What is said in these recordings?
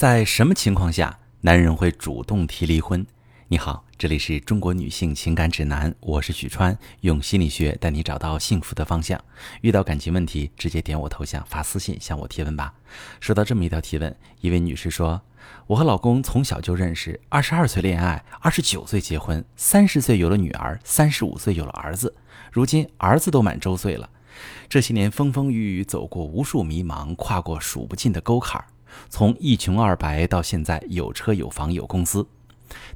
在什么情况下男人会主动提离婚？你好，这里是中国女性情感指南，我是许川，用心理学带你找到幸福的方向。遇到感情问题，直接点我头像发私信向我提问吧。收到这么一条提问，一位女士说：“我和老公从小就认识，二十二岁恋爱，二十九岁结婚，三十岁有了女儿，三十五岁有了儿子，如今儿子都满周岁了。这些年风风雨雨，走过无数迷茫，跨过数不尽的沟坎儿。”从一穷二白到现在有车有房有公司，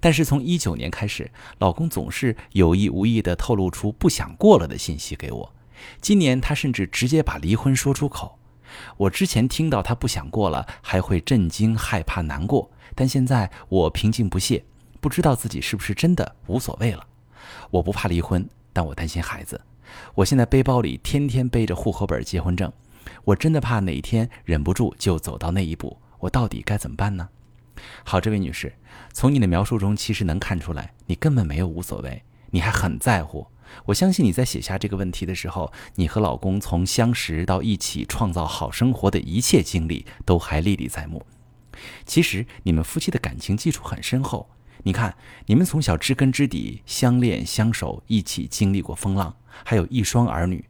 但是从一九年开始，老公总是有意无意地透露出不想过了的信息给我。今年他甚至直接把离婚说出口。我之前听到他不想过了，还会震惊、害怕、难过，但现在我平静不屑，不知道自己是不是真的无所谓了。我不怕离婚，但我担心孩子。我现在背包里天天背着户口本、结婚证。我真的怕哪一天忍不住就走到那一步，我到底该怎么办呢？好，这位女士，从你的描述中其实能看出来，你根本没有无所谓，你还很在乎。我相信你在写下这个问题的时候，你和老公从相识到一起创造好生活的一切经历都还历历在目。其实你们夫妻的感情基础很深厚，你看，你们从小知根知底，相恋相守，一起经历过风浪，还有一双儿女。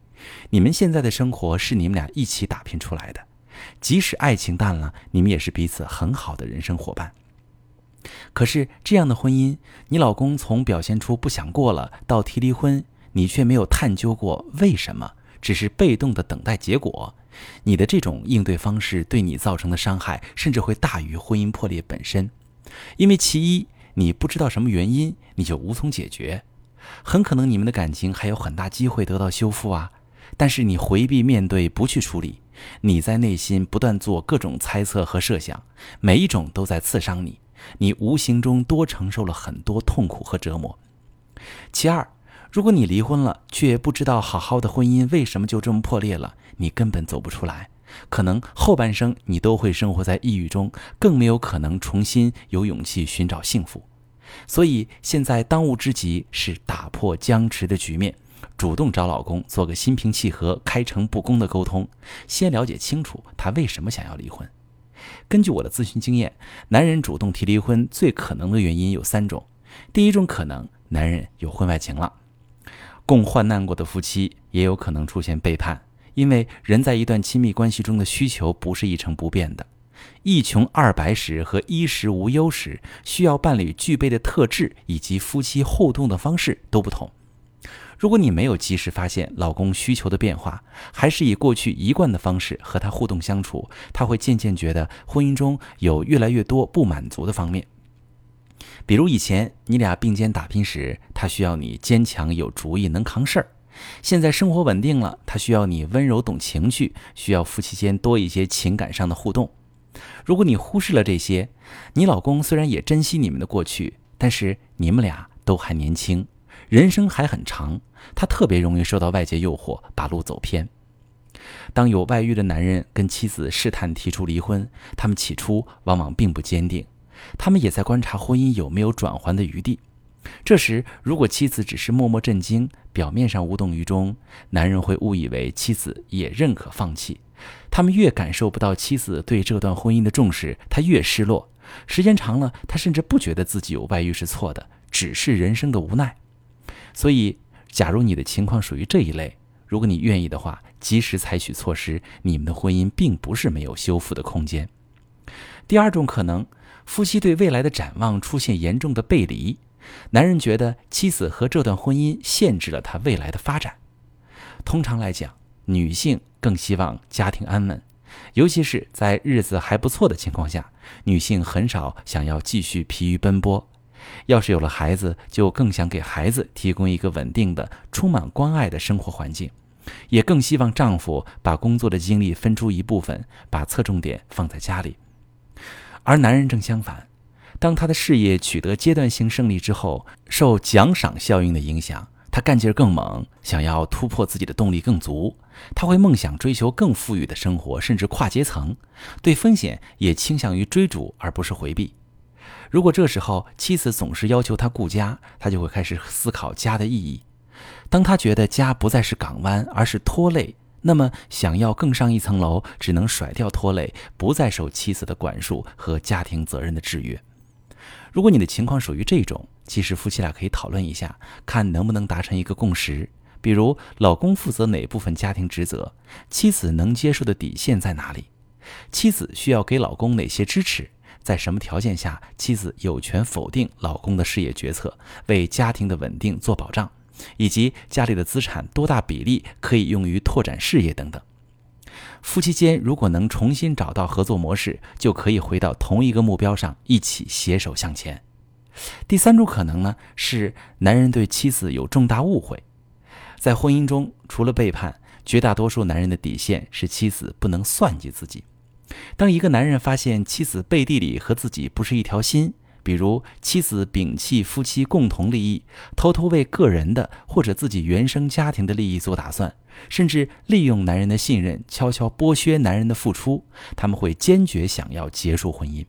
你们现在的生活是你们俩一起打拼出来的，即使爱情淡了，你们也是彼此很好的人生伙伴。可是这样的婚姻，你老公从表现出不想过了到提离婚，你却没有探究过为什么，只是被动的等待结果。你的这种应对方式对你造成的伤害，甚至会大于婚姻破裂本身，因为其一，你不知道什么原因，你就无从解决，很可能你们的感情还有很大机会得到修复啊。但是你回避面对，不去处理，你在内心不断做各种猜测和设想，每一种都在刺伤你，你无形中多承受了很多痛苦和折磨。其二，如果你离婚了，却不知道好好的婚姻为什么就这么破裂了，你根本走不出来，可能后半生你都会生活在抑郁中，更没有可能重新有勇气寻找幸福。所以现在当务之急是打破僵持的局面。主动找老公做个心平气和、开诚布公的沟通，先了解清楚他为什么想要离婚。根据我的咨询经验，男人主动提离婚最可能的原因有三种。第一种可能，男人有婚外情了。共患难过的夫妻也有可能出现背叛，因为人在一段亲密关系中的需求不是一成不变的。一穷二白时和衣食无忧时，需要伴侣具备的特质以及夫妻互动的方式都不同。如果你没有及时发现老公需求的变化，还是以过去一贯的方式和他互动相处，他会渐渐觉得婚姻中有越来越多不满足的方面。比如以前你俩并肩打拼时，他需要你坚强有主意能扛事儿；现在生活稳定了，他需要你温柔懂情绪，需要夫妻间多一些情感上的互动。如果你忽视了这些，你老公虽然也珍惜你们的过去，但是你们俩都还年轻。人生还很长，他特别容易受到外界诱惑，把路走偏。当有外遇的男人跟妻子试探提出离婚，他们起初往往并不坚定，他们也在观察婚姻有没有转圜的余地。这时，如果妻子只是默默震惊，表面上无动于衷，男人会误以为妻子也认可放弃。他们越感受不到妻子对这段婚姻的重视，他越失落。时间长了，他甚至不觉得自己有外遇是错的，只是人生的无奈。所以，假如你的情况属于这一类，如果你愿意的话，及时采取措施，你们的婚姻并不是没有修复的空间。第二种可能，夫妻对未来的展望出现严重的背离，男人觉得妻子和这段婚姻限制了他未来的发展。通常来讲，女性更希望家庭安稳，尤其是在日子还不错的情况下，女性很少想要继续疲于奔波。要是有了孩子，就更想给孩子提供一个稳定的、充满关爱的生活环境，也更希望丈夫把工作的精力分出一部分，把侧重点放在家里。而男人正相反，当他的事业取得阶段性胜利之后，受奖赏效应的影响，他干劲儿更猛，想要突破自己的动力更足，他会梦想追求更富裕的生活，甚至跨阶层，对风险也倾向于追逐而不是回避。如果这时候妻子总是要求他顾家，他就会开始思考家的意义。当他觉得家不再是港湾，而是拖累，那么想要更上一层楼，只能甩掉拖累，不再受妻子的管束和家庭责任的制约。如果你的情况属于这种，其实夫妻俩可以讨论一下，看能不能达成一个共识。比如，老公负责哪部分家庭职责，妻子能接受的底线在哪里？妻子需要给老公哪些支持？在什么条件下，妻子有权否定老公的事业决策，为家庭的稳定做保障？以及家里的资产多大比例可以用于拓展事业等等。夫妻间如果能重新找到合作模式，就可以回到同一个目标上，一起携手向前。第三种可能呢，是男人对妻子有重大误会。在婚姻中，除了背叛，绝大多数男人的底线是妻子不能算计自己。当一个男人发现妻子背地里和自己不是一条心，比如妻子摒弃夫妻共同利益，偷偷为个人的或者自己原生家庭的利益做打算，甚至利用男人的信任，悄悄剥削男人的付出，他们会坚决想要结束婚姻。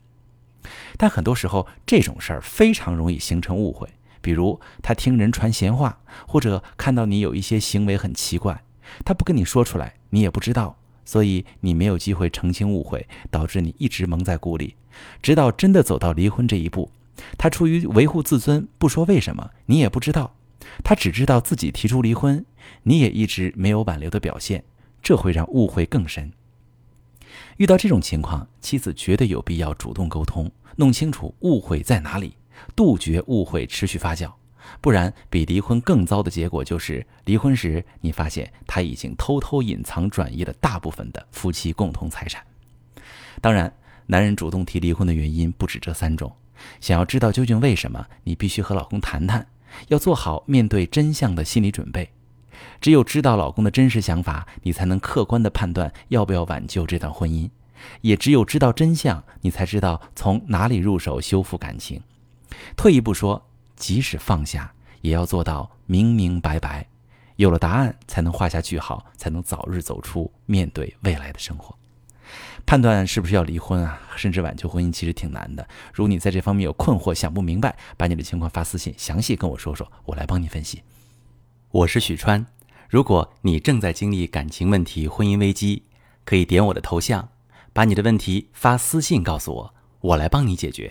但很多时候，这种事儿非常容易形成误会。比如他听人传闲话，或者看到你有一些行为很奇怪，他不跟你说出来，你也不知道，所以你没有机会澄清误会，导致你一直蒙在鼓里，直到真的走到离婚这一步，他出于维护自尊不说为什么，你也不知道，他只知道自己提出离婚，你也一直没有挽留的表现，这会让误会更深。遇到这种情况，妻子绝对有必要主动沟通，弄清楚误会在哪里，杜绝误会持续发酵。不然，比离婚更糟的结果就是离婚时你发现他已经偷偷隐藏转移了大部分的夫妻共同财产。当然，男人主动提离婚的原因不止这三种。想要知道究竟为什么，你必须和老公谈谈，要做好面对真相的心理准备。只有知道老公的真实想法，你才能客观地判断要不要挽救这段婚姻；也只有知道真相，你才知道从哪里入手修复感情。退一步说，即使放下，也要做到明明白白。有了答案，才能画下句号，才能早日走出面对未来的生活。判断是不是要离婚啊，甚至挽救婚姻，其实挺难的。如果你在这方面有困惑，想不明白，把你的情况发私信，详细跟我说说，我来帮你分析。我是许川，如果你正在经历感情问题、婚姻危机，可以点我的头像，把你的问题发私信告诉我，我来帮你解决。